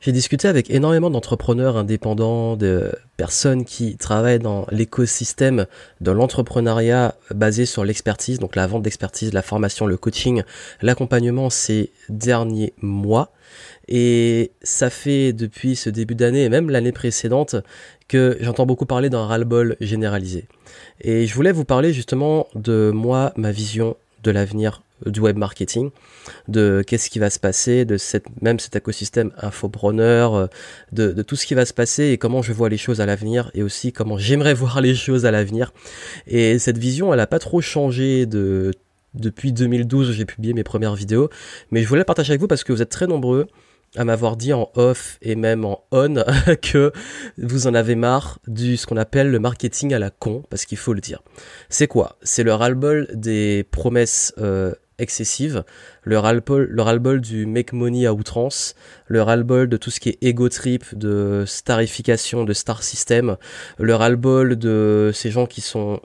J'ai discuté avec énormément d'entrepreneurs indépendants, de personnes qui travaillent dans l'écosystème de l'entrepreneuriat basé sur l'expertise, donc la vente d'expertise, la formation, le coaching, l'accompagnement ces derniers mois. Et ça fait depuis ce début d'année et même l'année précédente que j'entends beaucoup parler d'un ras-le-bol généralisé. Et je voulais vous parler justement de moi, ma vision de l'avenir du web marketing, de qu'est-ce qui va se passer, de même cet écosystème infopreneur, euh, de, tout ce qui va se passer et comment je vois les choses à l'avenir et aussi comment j'aimerais voir les choses à l'avenir. Et cette vision, elle a pas trop changé de depuis 2012 où j'ai publié mes premières vidéos, mais je voulais partager avec vous parce que vous êtes très nombreux à m'avoir dit en off et même en on que vous en avez marre du ce qu'on appelle le marketing à la con, parce qu'il faut le dire. C'est quoi? C'est le ras-le-bol des promesses euh, excessives, le ras-le-bol, le ras-le-bol du make money à outrance, le ras-le-bol de tout ce qui est ego trip, de starification, de star system, le ras-le-bol de ces gens qui sont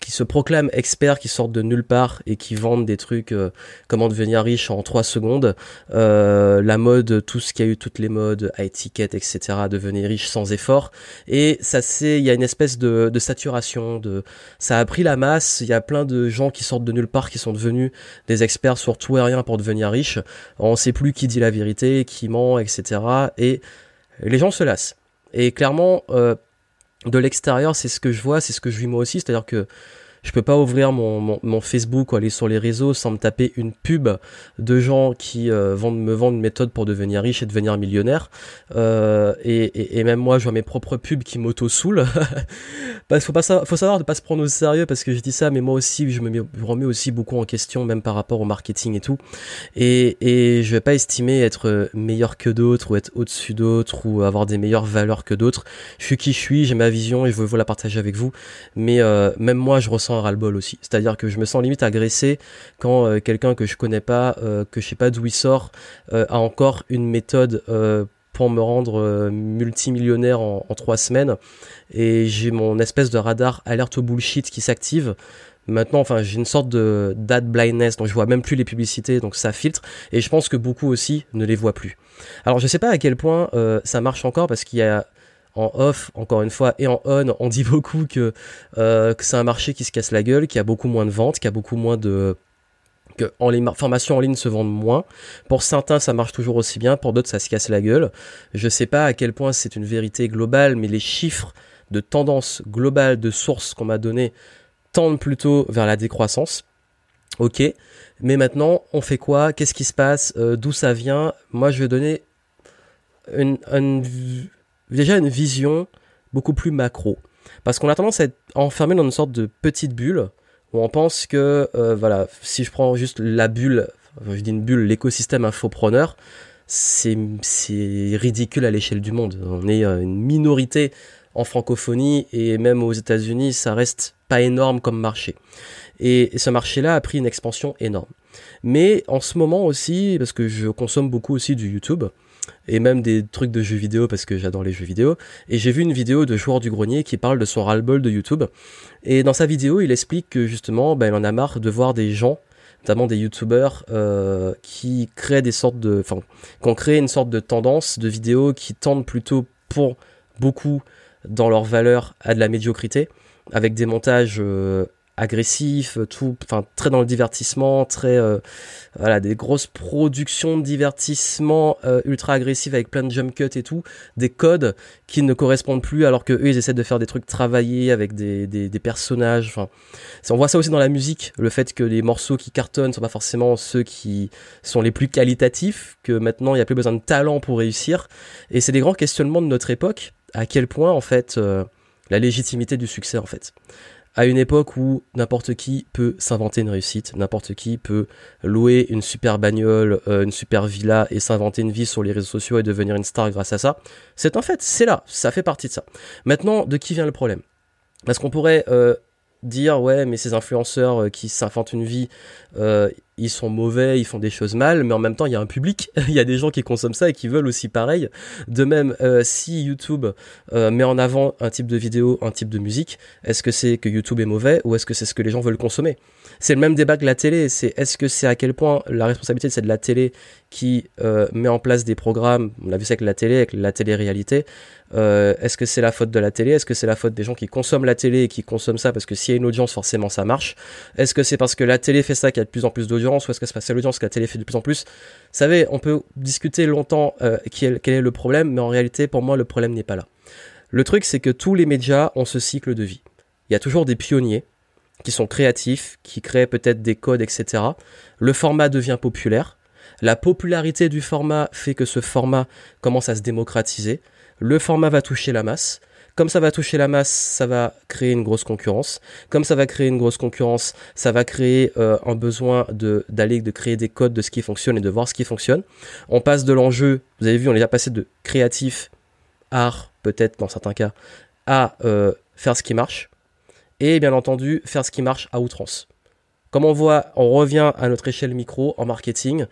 qui se proclament experts, qui sortent de nulle part et qui vendent des trucs euh, comment devenir riche en 3 secondes, euh, la mode, tout ce qu'il y a eu, toutes les modes, à étiquette, etc., devenir riche sans effort. Et ça c'est, il y a une espèce de, de, saturation, de, ça a pris la masse. Il y a plein de gens qui sortent de nulle part, qui sont devenus des experts sur tout et rien pour devenir riche. On sait plus qui dit la vérité, qui ment, etc. Et les gens se lassent. Et clairement, euh, de l'extérieur, c'est ce que je vois, c'est ce que je vis moi aussi, c'est-à-dire que je peux pas ouvrir mon, Facebook ou aller sur les réseaux sans me taper une pub de gens qui euh, me vendent une méthode pour devenir riche et devenir millionnaire. Euh, et, même moi, je vois mes propres pubs qui m'auto-soulent. parce faut, faut savoir de pas se prendre au sérieux parce que je dis ça, mais moi aussi, je me, remets aussi beaucoup en question, même par rapport au marketing et tout. Et, et je vais pas estimer être meilleur que d'autres ou être au-dessus d'autres ou avoir des meilleures valeurs que d'autres. Je suis qui je suis, j'ai ma vision et je veux la partager avec vous. Mais euh, même moi, je ressens un ras-le-bol aussi. C'est-à-dire que je me sens limite agressé quand euh, quelqu'un que je connais pas, euh, que je sais pas d'où il sort, euh, a encore une méthode pour me rendre multimillionnaire en, trois semaines. Et j'ai mon espèce de radar alerte au bullshit qui s'active maintenant enfin j'ai une sorte de date blindness donc je vois même plus les publicités donc ça filtre et je pense que beaucoup aussi ne les voient plus alors je sais pas à quel point ça marche encore parce qu'il y a en off, encore une fois, et en on, on dit beaucoup que, euh, c'est un marché qui se casse la gueule, qui a beaucoup moins de ventes, qui a beaucoup moins de que en les formations en ligne se vendent moins. Pour certains, ça marche toujours aussi bien, pour d'autres, ça se casse la gueule. Je sais pas à quel point c'est une vérité globale, mais les chiffres de tendance globale de sources qu'on m'a donné tendent plutôt vers la décroissance. Ok, mais maintenant, on fait quoi? Qu'est-ce qui se passe? Euh, D'où ça vient? Moi, je vais donner une déjà une vision beaucoup plus macro. Parce qu'on a tendance à être enfermé dans une sorte de petite bulle où on pense que, euh, voilà, si je prends juste la bulle, je dis une bulle, l'écosystème infopreneur, c'est ridicule à l'échelle du monde. On est euh, une minorité en francophonie et même aux États-Unis, ça reste pas énorme comme marché. Et, ce marché-là a pris une expansion énorme. Mais en ce moment aussi, parce que je consomme beaucoup aussi du YouTube, et même des trucs de jeux vidéo parce que j'adore les jeux vidéo. Et j'ai vu une vidéo de Joueur du Grenier qui parle de son ras-le-bol de YouTube. Et dans sa vidéo, il explique que justement, ben, il en a marre de voir des gens notamment des youtubeurs euh, qui créent des sortes de enfin qui une sorte de tendance de vidéos qui tendent plutôt pour beaucoup dans leur valeur à de la médiocrité avec des montages euh, agressif, tout, enfin très dans le divertissement, très euh, voilà des grosses productions de divertissement euh, ultra agressives avec plein de jump cuts et tout, des codes qui ne correspondent plus alors que eux ils essaient de faire des trucs travaillés avec des, des, personnages. Enfin, on voit ça aussi dans la musique, le fait que les morceaux qui cartonnent sont pas forcément ceux qui sont les plus qualitatifs, que maintenant il y a plus besoin de talent pour réussir, et c'est des grands questionnements de notre époque. À quel point en fait euh, la légitimité du succès en fait à une époque où n'importe qui peut s'inventer une réussite, n'importe qui peut louer une super bagnole, euh, une super villa et s'inventer une vie sur les réseaux sociaux et devenir une star grâce à ça. C'est en fait, c'est là, ça fait partie de ça. Maintenant, de qui vient le problème? Parce qu'on pourrait euh, dire ouais, mais ces influenceurs euh, qui s'inventent une vie, ils sont mauvais, ils font des choses mal, mais en même temps, il y a un public, il y a des gens qui consomment ça et qui veulent aussi pareil. De même, euh, si YouTube euh, met en avant un type de vidéo, un type de musique, est-ce que c'est que YouTube est mauvais ou est-ce que c'est ce que les gens veulent consommer? C'est le même débat que la télé, c'est est-ce que c'est à quel point la responsabilité c'est de la télé qui euh, met en place des programmes, on a vu ça avec la télé, avec la télé-réalité, euh, est-ce que c'est la faute de la télé? Est-ce que c'est la faute des gens qui consomment la télé et qui consomment ça? Parce que s'il y a une audience, forcément ça marche Est-ce que c'est parce que la télé fait ça qu'il y a de plus en plus d'audience? Ou est-ce que c'est parce que l'audience que la télé fait de plus en plus? Vous savez, on peut discuter longtemps euh, quel, quel est le problème, mais en réalité, pour moi, le problème n'est pas là. Le truc, c'est que tous les médias ont ce cycle de vie. Il y a toujours des pionniers qui sont créatifs, qui créent peut-être des codes, etc. Le format devient populaire. La popularité du format fait que ce format commence à se démocratiser le format va toucher la masse. Comme ça va toucher la masse, ça va créer une grosse concurrence. Comme ça va créer une grosse concurrence, ça va créer euh, un besoin d'aller de créer des codes de ce qui fonctionne et de voir ce qui fonctionne. On passe de l'enjeu, vous avez vu, on est déjà passé de créatif, art peut-être dans certains cas, à euh, faire ce qui marche. Et bien entendu, faire ce qui marche à outrance. Comme on voit, on revient à notre échelle micro en marketing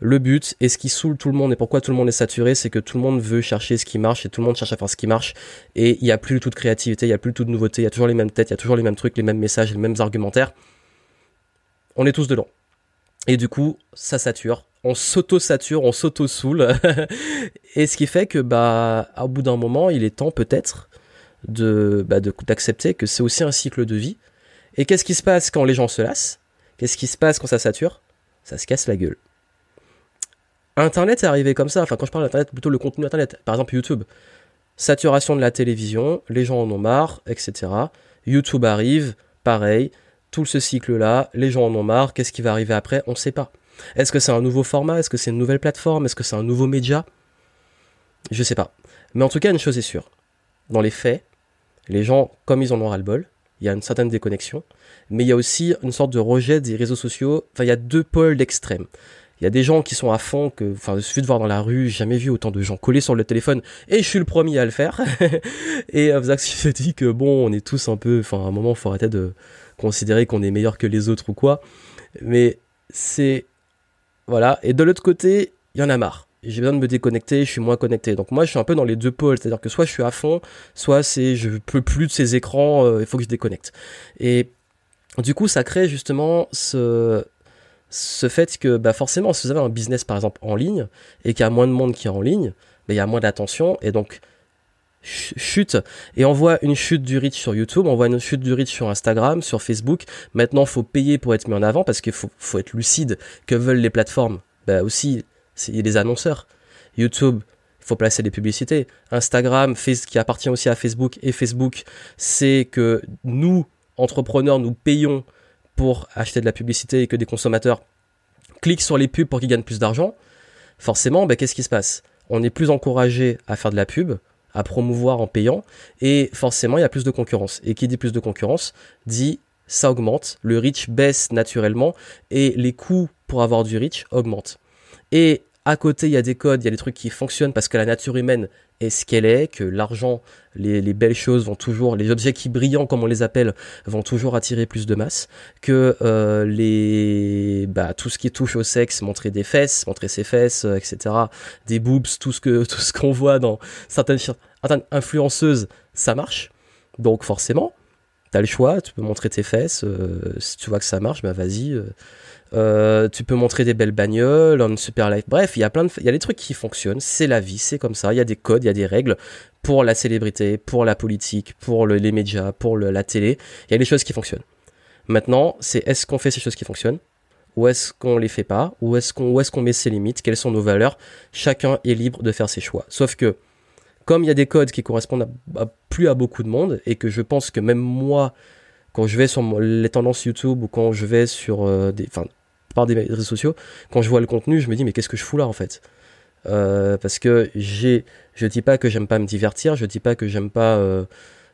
le but et ce qui saoule tout le monde et pourquoi tout le monde est saturé, c'est que tout le monde veut chercher ce qui marche et tout le monde cherche à faire ce qui marche et il n'y a plus du tout de créativité, il n'y a plus du tout de nouveauté, il y a toujours les mêmes têtes, il y a toujours les mêmes trucs, les mêmes messages, les mêmes argumentaires. On est tous dedans. Et du coup, ça sature. On s'auto-sature, on s'auto-saoule. et ce qui fait que, bah, au bout d'un moment, il est temps peut-être de, bah, d'accepter que c'est aussi un cycle de vie. Et qu'est-ce qui se passe quand les gens se lassent? Qu'est-ce qui se passe quand ça sature? Ça se casse la gueule. Internet est arrivé comme ça. Enfin, quand je parle d'Internet, plutôt le contenu Internet. Par exemple, YouTube. Saturation de la télévision, les gens en ont marre, etc. YouTube arrive, pareil. Tout ce cycle-là, les gens en ont marre. Qu'est-ce qui va arriver après? On ne sait pas. Est-ce que c'est un nouveau format? Est-ce que c'est une nouvelle plateforme? Est-ce que c'est un nouveau média? Je sais pas. Mais en tout cas, une chose est sûre. Dans les faits, les gens, comme ils en ont ras-le-bol, il y a une certaine déconnexion, mais il y a aussi une sorte de rejet des réseaux sociaux. Enfin, il y a deux pôles d'extrême. Il y a des gens qui sont à fond, que, enfin, il de voir dans la rue, jamais vu autant de gens collés sur le téléphone, et je suis le premier à le faire. et Zach se dit que bon, on est tous un peu, enfin, à un moment, il faut arrêter de considérer qu'on est meilleur que les autres ou quoi. Mais c'est, voilà. Et de l'autre côté, il y en a marre. J'ai besoin de me déconnecter, je suis moins connecté. Donc moi, je suis un peu dans les deux pôles, c'est-à-dire que soit je suis à fond, soit c'est je peux plus de ces écrans, euh, il faut que je déconnecte. Et du coup, ça crée justement ce, ce fait que bah forcément, si vous avez un business par exemple en ligne et qu'il y a moins de monde qui est en ligne, bah, il y a moins d'attention et donc chute et on voit une chute du reach sur YouTube, on voit une chute du reach sur Instagram, sur Facebook. Maintenant, faut payer pour être mis en avant parce qu'il faut, être lucide. Que veulent les plateformes? Bah aussi, il y a des annonceurs. YouTube, il faut placer des publicités. Instagram, qui appartient aussi à Facebook et Facebook, c'est que nous, entrepreneurs, nous payons pour acheter de la publicité et que des consommateurs cliquent sur les pubs pour qu'ils gagnent plus d'argent, forcément, ben, qu'est-ce qui se passe? On est plus encouragé à faire de la pub, à promouvoir en payant, et forcément, il y a plus de concurrence. Et qui dit plus de concurrence dit ça augmente, le reach baisse naturellement, et les coûts pour avoir du reach augmentent. Et à côté, il y a des codes, il y a des trucs qui fonctionnent parce que la nature humaine est ce qu'elle est, que l'argent, les, belles choses vont toujours, les objets qui brillants comme on les appelle, vont toujours attirer plus de masse, que euh, les, bah, tout ce qui touche au sexe, montrer des fesses, montrer ses fesses, euh, etc., des boobs, tout ce que tout ce qu'on voit dans certaines, certaines influenceuses, ça marche. Donc forcément, t'as le choix, tu peux montrer tes fesses, euh, si tu vois que ça marche, bah vas-y. Euh, tu peux montrer des belles bagnoles, un super life. Bref, il y a plein de, il y a des trucs qui fonctionnent. C'est la vie, c'est comme ça. Il y a des codes, il y a des règles pour la célébrité, pour la politique, pour les médias, pour la télé. Il y a des choses qui fonctionnent. Maintenant, c'est est-ce qu'on fait ces choses qui fonctionnent ou est-ce qu'on les fait pas Ou est-ce qu'on est qu'on met ses limites? Quelles sont nos valeurs? Chacun est libre de faire ses choix. Sauf que comme il y a des codes qui correspondent plus à beaucoup de monde et que je pense que même moi quand je vais sur les tendances YouTube ou quand je vais sur euh, des par des réseaux sociaux, quand je vois le contenu, je me dis mais qu'est-ce que je fous là en fait? Euh, Parce que j'ai, je dis pas que j'aime pas me divertir, je dis pas que j'aime pas, euh,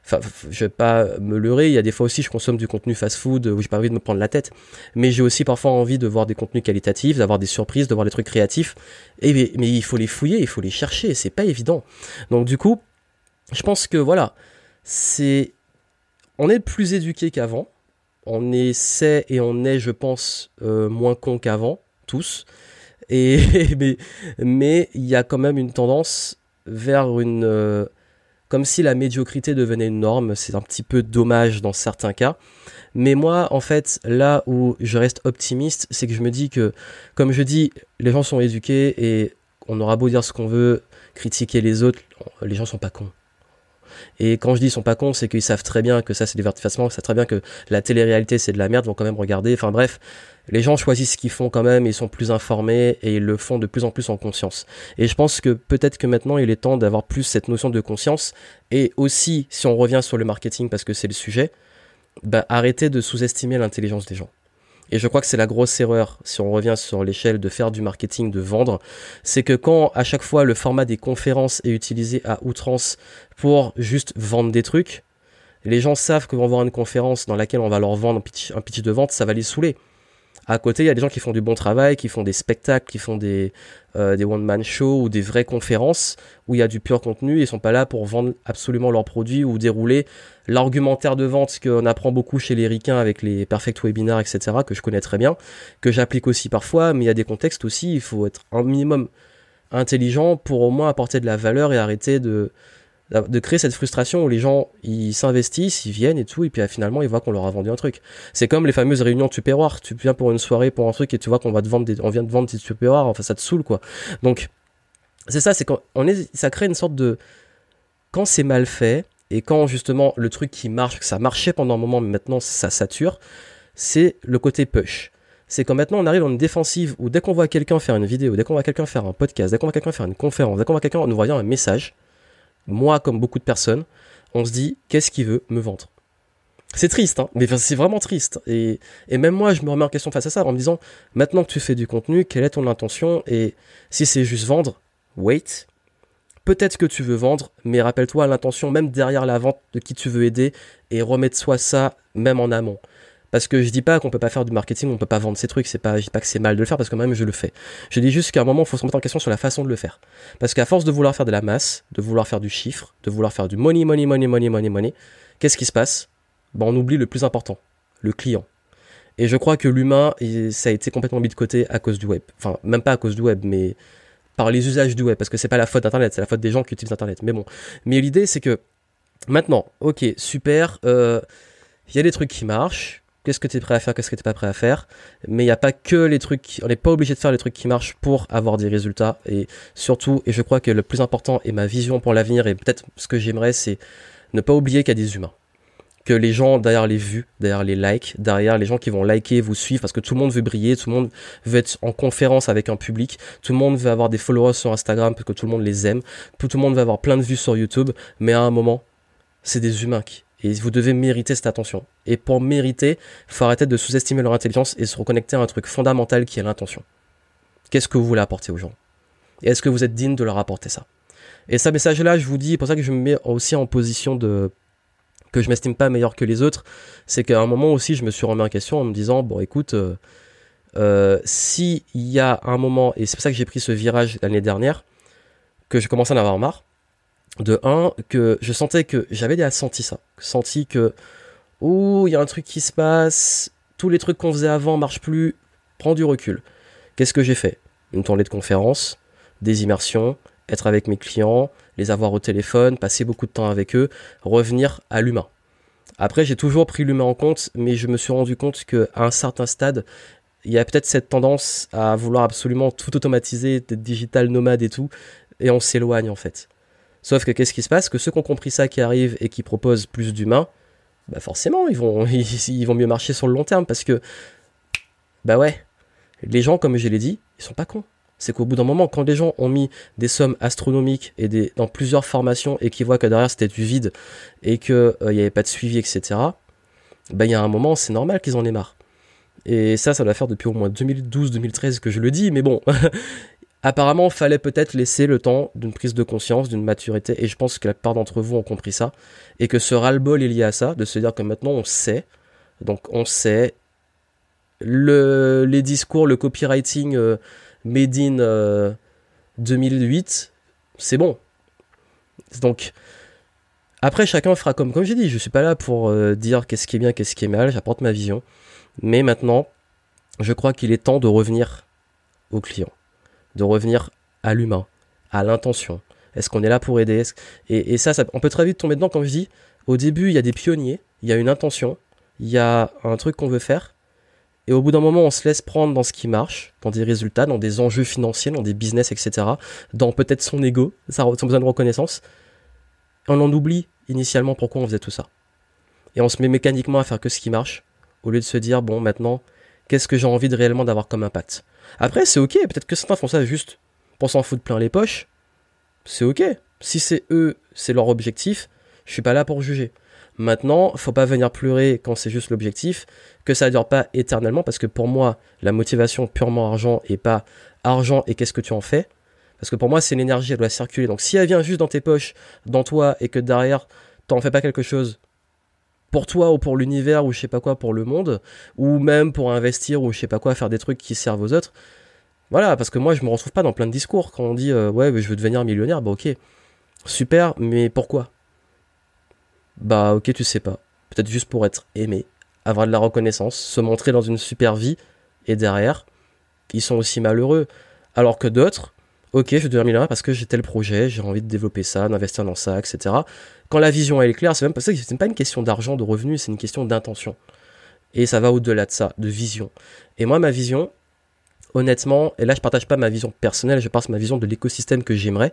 enfin, je vais pas me leurrer. Il y a des fois aussi, je consomme du contenu fast-food où j'ai pas envie de me prendre la tête, mais j'ai aussi parfois envie de voir des contenus qualitatifs, d'avoir des surprises, de voir des trucs créatifs. Et mais, mais il faut les fouiller, il faut les chercher, c'est pas évident. Donc du coup, je pense que voilà, c'est, on est plus éduqué qu'avant on essaie et on est, je pense, euh, moins con qu'avant, tous. Et mais il y a quand même une tendance vers une euh, comme si la médiocrité devenait une norme. C'est un petit peu dommage dans certains cas. Mais moi, en fait, là où je reste optimiste, c'est que je me dis que, comme je dis, les gens sont éduqués et on aura beau dire ce qu'on veut, critiquer les autres, les gens sont pas cons. Et quand je dis ils sont pas cons, c'est qu'ils savent très bien que ça c'est du divertissement, ils savent très bien que la télé-réalité c'est de la merde, vont quand même regarder. Enfin bref, les gens choisissent ce qu'ils font quand même, ils sont plus informés et ils le font de plus en plus en conscience. Et je pense que peut-être que maintenant il est temps d'avoir plus cette notion de conscience et aussi, si on revient sur le marketing parce que c'est le sujet, bah, arrêter de sous-estimer l'intelligence des gens. Et je crois que c'est la grosse erreur, si on revient sur l'échelle de faire du marketing, de vendre, c'est que quand à chaque fois le format des conférences est utilisé à outrance pour juste vendre des trucs, les gens savent que vont voir une conférence dans laquelle on va leur vendre un pitch, de vente, ça va les saouler. À côté, il y a des gens qui font du bon travail, qui font des spectacles, qui font des, euh, des one-man shows ou des vraies conférences où il y a du pur contenu ils sont pas là pour vendre absolument leurs produits ou dérouler l'argumentaire de vente qu'on apprend beaucoup chez les ricains avec les perfect webinars, etc., que je connais très bien, que j'applique aussi parfois, mais il y a des contextes aussi, il faut être un minimum intelligent pour au moins apporter de la valeur et arrêter de, créer cette frustration où les gens s'investissent, ils viennent et tout, et puis euh, finalement ils voient qu'on leur a vendu un truc. C'est comme les fameuses réunions tupperware. Tu viens pour une soirée pour un truc et tu vois qu'on va te vendre des, on vient de vendre des tupperware, enfin ça te saoule quoi. Donc c'est ça, c'est quand on est, ça crée une sorte de quand c'est mal fait et quand justement le truc qui marche, que ça marchait pendant un moment, mais maintenant ça sature, c'est le côté push c'est quand maintenant on arrive en une défensive où dès qu'on voit quelqu'un faire une vidéo, dès qu'on voit quelqu'un faire un podcast, dès qu'on voit quelqu'un faire une conférence, dès qu'on voit quelqu'un nous voyant un message, moi comme beaucoup de personnes, on se dit qu'est-ce qu'il veut me vendre? C'est triste, hein mais c'est vraiment triste. Et, et, même moi, je me remets en question face à ça en me disant, maintenant que tu fais du contenu, quelle est ton intention? Et si c'est juste vendre, wait. Peut-être que tu veux vendre, mais rappelle-toi l'intention même derrière la vente de qui tu veux aider et remets-toi ça même en amont. Parce que je dis pas qu'on peut pas faire du marketing, on peut pas vendre ces trucs, c'est pas, je dis pas que c'est mal de le faire parce que même je le fais. Je dis juste qu'à un moment, il faut se remettre en question sur la façon de le faire. Parce qu'à force de vouloir faire de la masse, de vouloir faire du chiffre, de vouloir faire du money, money, money, money, money, money, qu'est-ce qui se passe? Ben, on oublie le plus important, le client. Et je crois que l'humain, ça a été complètement mis de côté à cause du web. Enfin, même pas à cause du web, mais par les usages du web, parce que c'est pas la faute d'Internet, c'est la faute des gens qui utilisent Internet. Mais bon, mais l'idée c'est que maintenant, ok, super, euh, il y a des trucs qui marchent, qu'est-ce que tu es prêt à faire, qu'est-ce que tu pas prêt à faire. Mais il n'y a pas que les trucs, on n'est pas obligé de faire les trucs qui marchent pour avoir des résultats. Et surtout, et je crois que le plus important et ma vision pour l'avenir, et peut-être ce que j'aimerais, c'est ne pas oublier qu'il y a des humains. Que les gens derrière les vues, derrière les likes, derrière les gens qui vont liker, vous suivre, parce que tout le monde veut briller, tout le monde veut être en conférence avec un public, tout le monde veut avoir des followers sur Instagram parce que tout le monde les aime, tout le monde veut avoir plein de vues sur YouTube, mais à un moment, c'est des humains et vous devez mériter cette attention. Et pour mériter, il faut arrêter de sous-estimer leur intelligence et se reconnecter à un truc fondamental qui est l'intention. Qu'est-ce que vous voulez apporter aux gens? Et est-ce que vous êtes digne de leur apporter ça? Et ce message-là, je vous dis, pour ça que je me mets aussi en position de que je m'estime pas meilleur que les autres, c'est qu'à un moment aussi, je me suis remis en question en me disant, bon, écoute, euh, euh, s'il y a un moment, et c'est pour ça que j'ai pris ce virage l'année dernière, que je commençais à en avoir marre, de un, que je sentais que j'avais déjà senti ça, senti que ouh, il y a un truc qui se passe, tous les trucs qu'on faisait avant marchent plus, prends du recul. Qu'est-ce que j'ai fait? Une tournée de conférences, des immersions, être avec mes clients, les avoir au téléphone, passer beaucoup de temps avec eux, revenir à l'humain. Après, j'ai toujours pris l'humain en compte, mais je me suis rendu compte qu'à un certain stade, il y a peut-être cette tendance à vouloir absolument tout automatiser, être digital nomade et tout, et on s'éloigne en fait. Sauf que qu'est-ce qui se passe? Que ceux qui ont compris ça, qui arrivent et qui proposent plus d'humains, bah forcément, ils vont, ils, vont mieux marcher sur le long terme parce que, bah ouais, les gens, comme je l'ai dit, ils sont pas cons. C'est qu'au bout d'un moment, quand des gens ont mis des sommes astronomiques et des, dans plusieurs formations et qu'ils voient que derrière c'était du vide et qu'il euh, n'y avait pas de suivi, etc., bah il y a un moment, c'est normal qu'ils en aient marre. Et ça, ça doit faire depuis au moins 2012-2013 que je le dis, mais bon, Apparemment, fallait peut-être laisser le temps d'une prise de conscience, d'une maturité, et je pense que la plupart d'entre vous ont compris ça, et que ce ras-le-bol est lié à ça, de se dire que maintenant on sait, donc on sait, le, les discours, le copywriting euh, made in 2008, euh, c'est bon. Donc, Après, chacun fera comme, comme j'ai dit, je suis pas là pour euh, dire qu'est-ce qui est bien, qu'est-ce qui est mal, j'apporte ma vision. Mais maintenant, je crois qu'il est temps de revenir au client, de revenir à l'humain, à l'intention. Est-ce qu'on est là pour aider? Et, ça, on peut très vite tomber dedans, comme je dis. Au début, il y a des pionniers, il y a une intention, il y a un truc qu'on veut faire. Et au bout d'un moment, on se laisse prendre dans ce qui marche, dans des résultats, dans des enjeux financiers, dans des business, etc. Dans peut-être son ego, son besoin de reconnaissance. On en oublie initialement pourquoi on faisait tout ça. Et on se met mécaniquement à faire que ce qui marche, au lieu de se dire, bon, maintenant, qu'est-ce que j'ai envie de réellement d'avoir comme impact? Après, c'est ok, peut-être que certains font ça juste pour s'en foutre plein les poches. C'est ok. Si c'est eux, c'est leur objectif, je suis pas là pour juger. Maintenant, faut pas venir pleurer quand c'est juste l'objectif, que ça ne dure pas éternellement, parce que pour moi, la motivation purement argent et pas argent et qu'est-ce que tu en fais. Parce que pour moi, c'est l'énergie, elle doit circuler. Donc si elle vient juste dans tes poches, dans toi, et que derrière, t'en fais pas quelque chose pour toi ou pour l'univers ou je sais pas quoi pour le monde, ou même pour investir ou je sais pas quoi, faire des trucs qui servent aux autres. Voilà, parce que moi je me retrouve pas dans plein de discours quand on dit euh, ouais je veux devenir millionnaire, bah ok, super, mais pourquoi? Bah ok, tu sais pas. Peut-être juste pour être aimé, avoir de la reconnaissance, se montrer dans une super vie, et derrière, ils sont aussi malheureux. Alors que d'autres, ok, je veux devenir millionnaire parce que j'ai tel projet, j'ai envie de développer ça, d'investir dans ça, etc. Quand la vision elle est claire, c'est même pas ça, c'est pas une question d'argent, de revenus, c'est une question d'intention. Et ça va au-delà de ça, de vision. Et moi, ma vision, honnêtement, et là je partage pas ma vision personnelle, je parle ma vision de l'écosystème que j'aimerais,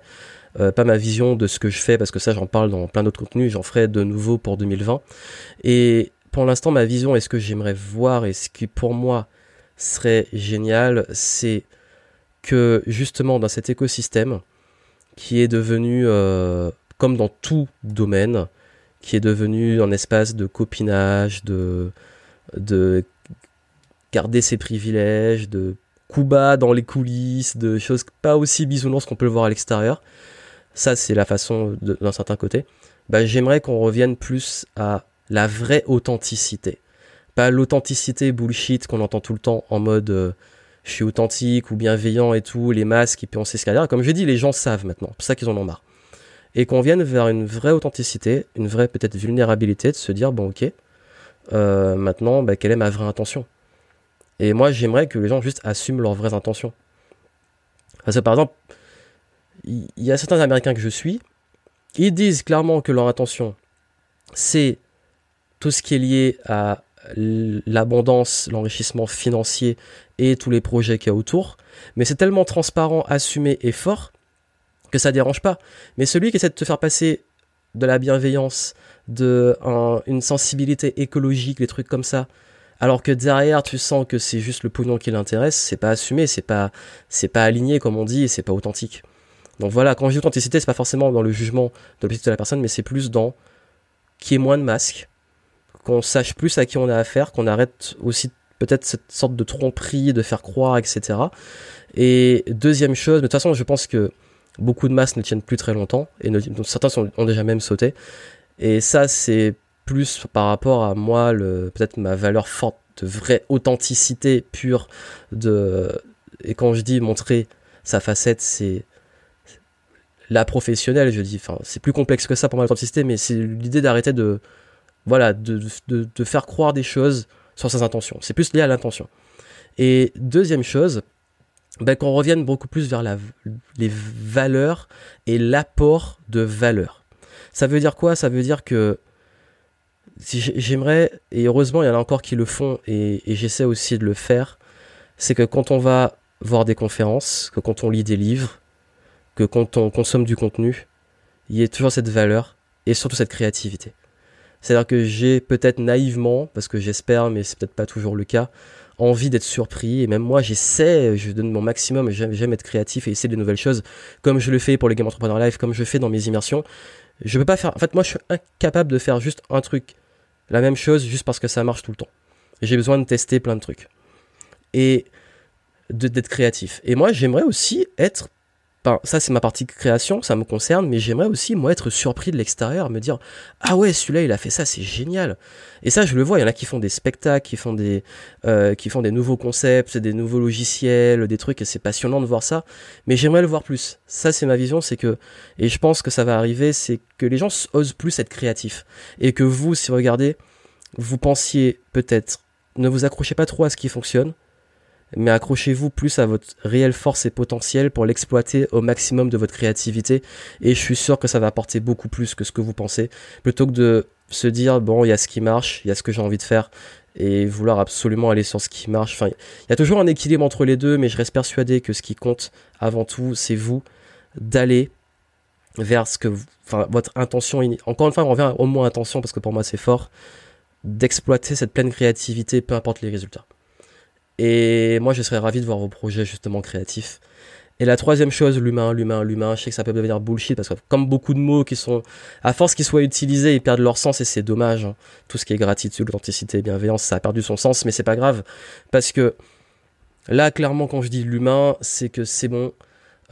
euh, pas ma vision de ce que je fais, parce que ça j'en parle dans plein d'autres contenus, j'en ferai de nouveau pour 2020. Et pour l'instant, ma vision et ce que j'aimerais voir et ce qui pour moi serait génial, c'est que justement dans cet écosystème qui est devenu, euh, comme dans tout domaine, qui est devenu un espace de copinage, de garder ses privilèges, de coups bas dans les coulisses, de choses pas aussi bisounours qu'on peut le voir à l'extérieur. Ça, c'est la façon d'un certain côté. Bah, j'aimerais qu'on revienne plus à la vraie authenticité. Pas l'authenticité bullshit qu'on entend tout le temps en mode euh, je suis authentique ou bienveillant et tout, les masques et puis on sait ce qu'il y a Comme je dis, les gens savent maintenant. C'est ça qu'ils en ont marre. Et qu'on vienne vers une vraie authenticité, une vraie peut-être vulnérabilité, de se dire bon ok, euh, maintenant bah, quelle est ma vraie intention? Et moi, j'aimerais que les gens juste assument leurs vraies intentions. Parce que par exemple, il y a certains Américains que je suis, ils disent clairement que leur intention, c'est tout ce qui est lié à l'abondance, l'enrichissement financier et tous les projets qu'il y a autour. Mais c'est tellement transparent, assumé et fort que ça dérange pas. Mais celui qui essaie de te faire passer de la bienveillance, de une sensibilité écologique, des trucs comme ça, alors que derrière tu sens que c'est juste le pognon qui l'intéresse, c'est pas assumé, c'est pas c'est pas aligné comme on dit et c'est pas authentique. Donc voilà, quand je dis authenticité, c'est pas forcément dans le jugement de de la personne, mais c'est plus dans qu'il y ait moins de masques, qu'on sache plus à qui on a affaire, qu'on arrête aussi peut-être cette sorte de tromperie, de faire croire, etc. Et deuxième chose, de toute façon, je pense que beaucoup de masques ne tiennent plus très longtemps, et certains ont déjà même sauté. Et ça, c'est plus par rapport à moi, peut-être ma valeur forte de vraie authenticité pure de, et quand je dis montrer sa facette, c'est la professionnelle, je dis, enfin, c'est plus complexe que ça pour moi l'authenticité, mais c'est l'idée d'arrêter de, voilà, de, de, faire croire des choses sur ses intentions. C'est plus lié à l'intention. Et deuxième chose, ben, qu'on revienne beaucoup plus vers la, les valeurs et l'apport de valeur. Ça veut dire quoi? Ça veut dire que j'aimerais, et heureusement il y en a encore qui le font, et, j'essaie aussi de le faire, c'est que quand on va voir des conférences, que quand on lit des livres, que quand on consomme du contenu, il y ait toujours cette valeur et surtout cette créativité. C'est-à-dire que j'ai peut-être naïvement, parce que j'espère, mais c'est peut-être pas toujours le cas, envie d'être surpris. Et même moi, j'essaie, je donne mon maximum, j'aime être créatif et essayer de nouvelles choses, comme je le fais pour les Game Entrepreneur Live, comme je fais dans mes immersions. Je peux pas faire. En fait, moi, je suis incapable de faire juste un truc la même chose juste parce que ça marche tout le temps. J'ai besoin de tester plein de trucs. Et d'être créatif. Et moi, j'aimerais aussi être ben, ça c'est ma partie création, ça me concerne, mais j'aimerais aussi moi être surpris de l'extérieur, me dire ah ouais celui-là il a fait ça, c'est génial. Et ça je le vois, il y en a qui font des spectacles, qui font des euh, qui font des nouveaux concepts, des nouveaux logiciels, des trucs et c'est passionnant de voir ça. Mais j'aimerais le voir plus. Ça c'est ma vision, c'est que et je pense que ça va arriver, c'est que les gens osent plus être créatifs et que vous si vous regardez, vous pensiez peut-être ne vous accrochez pas trop à ce qui fonctionne mais accrochez-vous plus à votre réelle force et potentiel pour l'exploiter au maximum de votre créativité. Et je suis sûr que ça va apporter beaucoup plus que ce que vous pensez, plutôt que de se dire bon, il y a ce qui marche, il y a ce que j'ai envie de faire, et vouloir absolument aller sur ce qui marche. Il y a toujours un équilibre entre les deux, mais je reste persuadé que ce qui compte avant tout, c'est vous d'aller vers ce que, votre intention. Encore une fois, on revient au moins intention parce que pour moi c'est fort d'exploiter cette pleine créativité, peu importe les résultats. Et moi, je serais ravi de voir vos projets justement créatifs. Et la troisième chose, l'humain, l'humain, l'humain, je sais que ça peut devenir bullshit parce que comme beaucoup de mots qui sont, à force qu'ils soient utilisés, ils perdent leur sens et c'est dommage. Hein. Tout ce qui est gratitude, authenticité, bienveillance, ça a perdu son sens, mais c'est pas grave parce que là, clairement, quand je dis l'humain, c'est que c'est bon.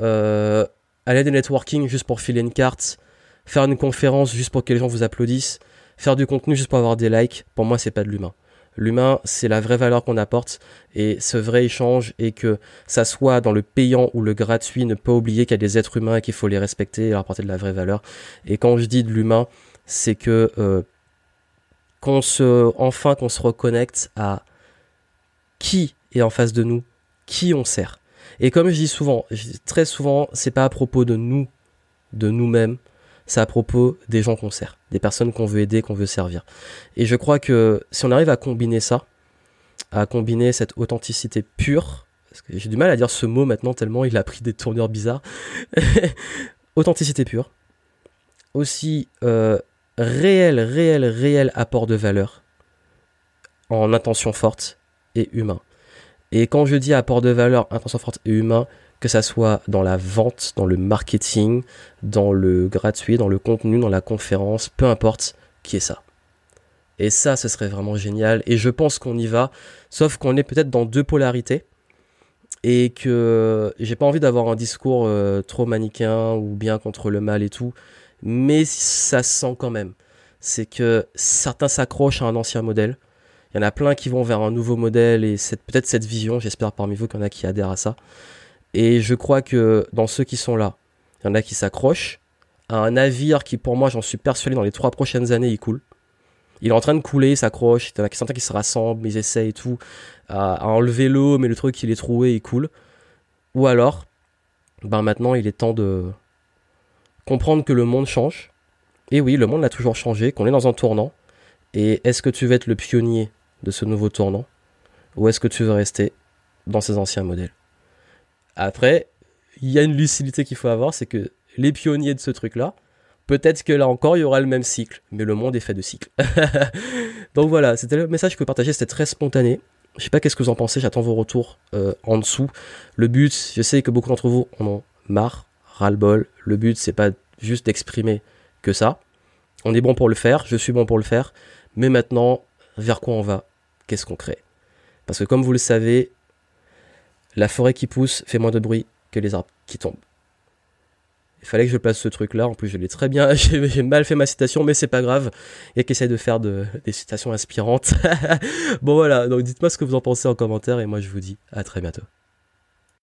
Euh, aller des networking juste pour filer une carte, faire une conférence juste pour que les gens vous applaudissent, faire du contenu juste pour avoir des likes, pour moi, c'est pas de l'humain. L'humain, c'est la vraie valeur qu'on apporte et ce vrai échange et que ça soit dans le payant ou le gratuit, ne pas oublier qu'il y a des êtres humains et qu'il faut les respecter et leur apporter de la vraie valeur. Et quand je dis de l'humain, c'est que euh, qu'on se, enfin qu'on se reconnecte à qui est en face de nous, qui on sert. Et comme je dis souvent, très souvent, c'est pas à propos de nous, de nous-mêmes, c'est à propos des gens qu'on sert, des personnes qu'on veut aider, qu'on veut servir. Et je crois que si on arrive à combiner ça, à combiner cette authenticité pure, parce que j'ai du mal à dire ce mot maintenant tellement il a pris des tournures bizarres, authenticité pure, aussi euh, réel, réel, réel apport de valeur en intention forte et humain. Et quand je dis apport de valeur, intention forte et humain, que ça soit dans la vente, dans le marketing, dans le gratuit, dans le contenu, dans la conférence, peu importe qui est ça. Et ça, ce serait vraiment génial. Et je pense qu'on y va, sauf qu'on est peut-être dans deux polarités et que j'ai pas envie d'avoir un discours euh, trop manichéen ou bien contre le mal et tout, mais ça sent quand même. C'est que certains s'accrochent à un ancien modèle. Il y en a plein qui vont vers un nouveau modèle et peut-être cette vision, j'espère parmi vous qu'il y en a qui adhèrent à ça. Et je crois que dans ceux qui sont là, il y en a qui s'accrochent à un navire qui, pour moi, j'en suis persuadé, dans les trois prochaines années, il coule. Il est en train de couler, il s'accroche, il y en a qui certains qui se rassemblent, ils essayent et tout, à, enlever l'eau, mais le truc, il est troué, il coule. Ou alors, ben maintenant, il est temps de comprendre que le monde change. Et oui, le monde a toujours changé, qu'on est dans un tournant. Et est-ce que tu veux être le pionnier de ce nouveau tournant? Ou est-ce que tu veux rester dans ces anciens modèles? Après, il y a une lucidité qu'il faut avoir, c'est que les pionniers de ce truc-là, peut-être que là encore, il y aura le même cycle, mais le monde est fait de cycles. Donc voilà, c'était le message que je partager, c'était très spontané. Je sais pas qu'est-ce que vous en pensez, j'attends vos retours euh, en dessous. Le but, je sais que beaucoup d'entre vous en ont marre, ras-le-bol. Le but, c'est pas juste d'exprimer que ça. On est bon pour le faire, je suis bon pour le faire, mais maintenant, vers quoi on va? Qu'est-ce qu'on crée? Parce que comme vous le savez, la forêt qui pousse fait moins de bruit que les arbres qui tombent. Il fallait que je place ce truc-là. En plus, je l'ai très bien. J'ai mal fait ma citation, mais c'est pas grave. Il y a de faire des citations inspirantes. bon, voilà. Donc, dites-moi ce que vous en pensez en commentaire. Et moi, je vous dis à très bientôt.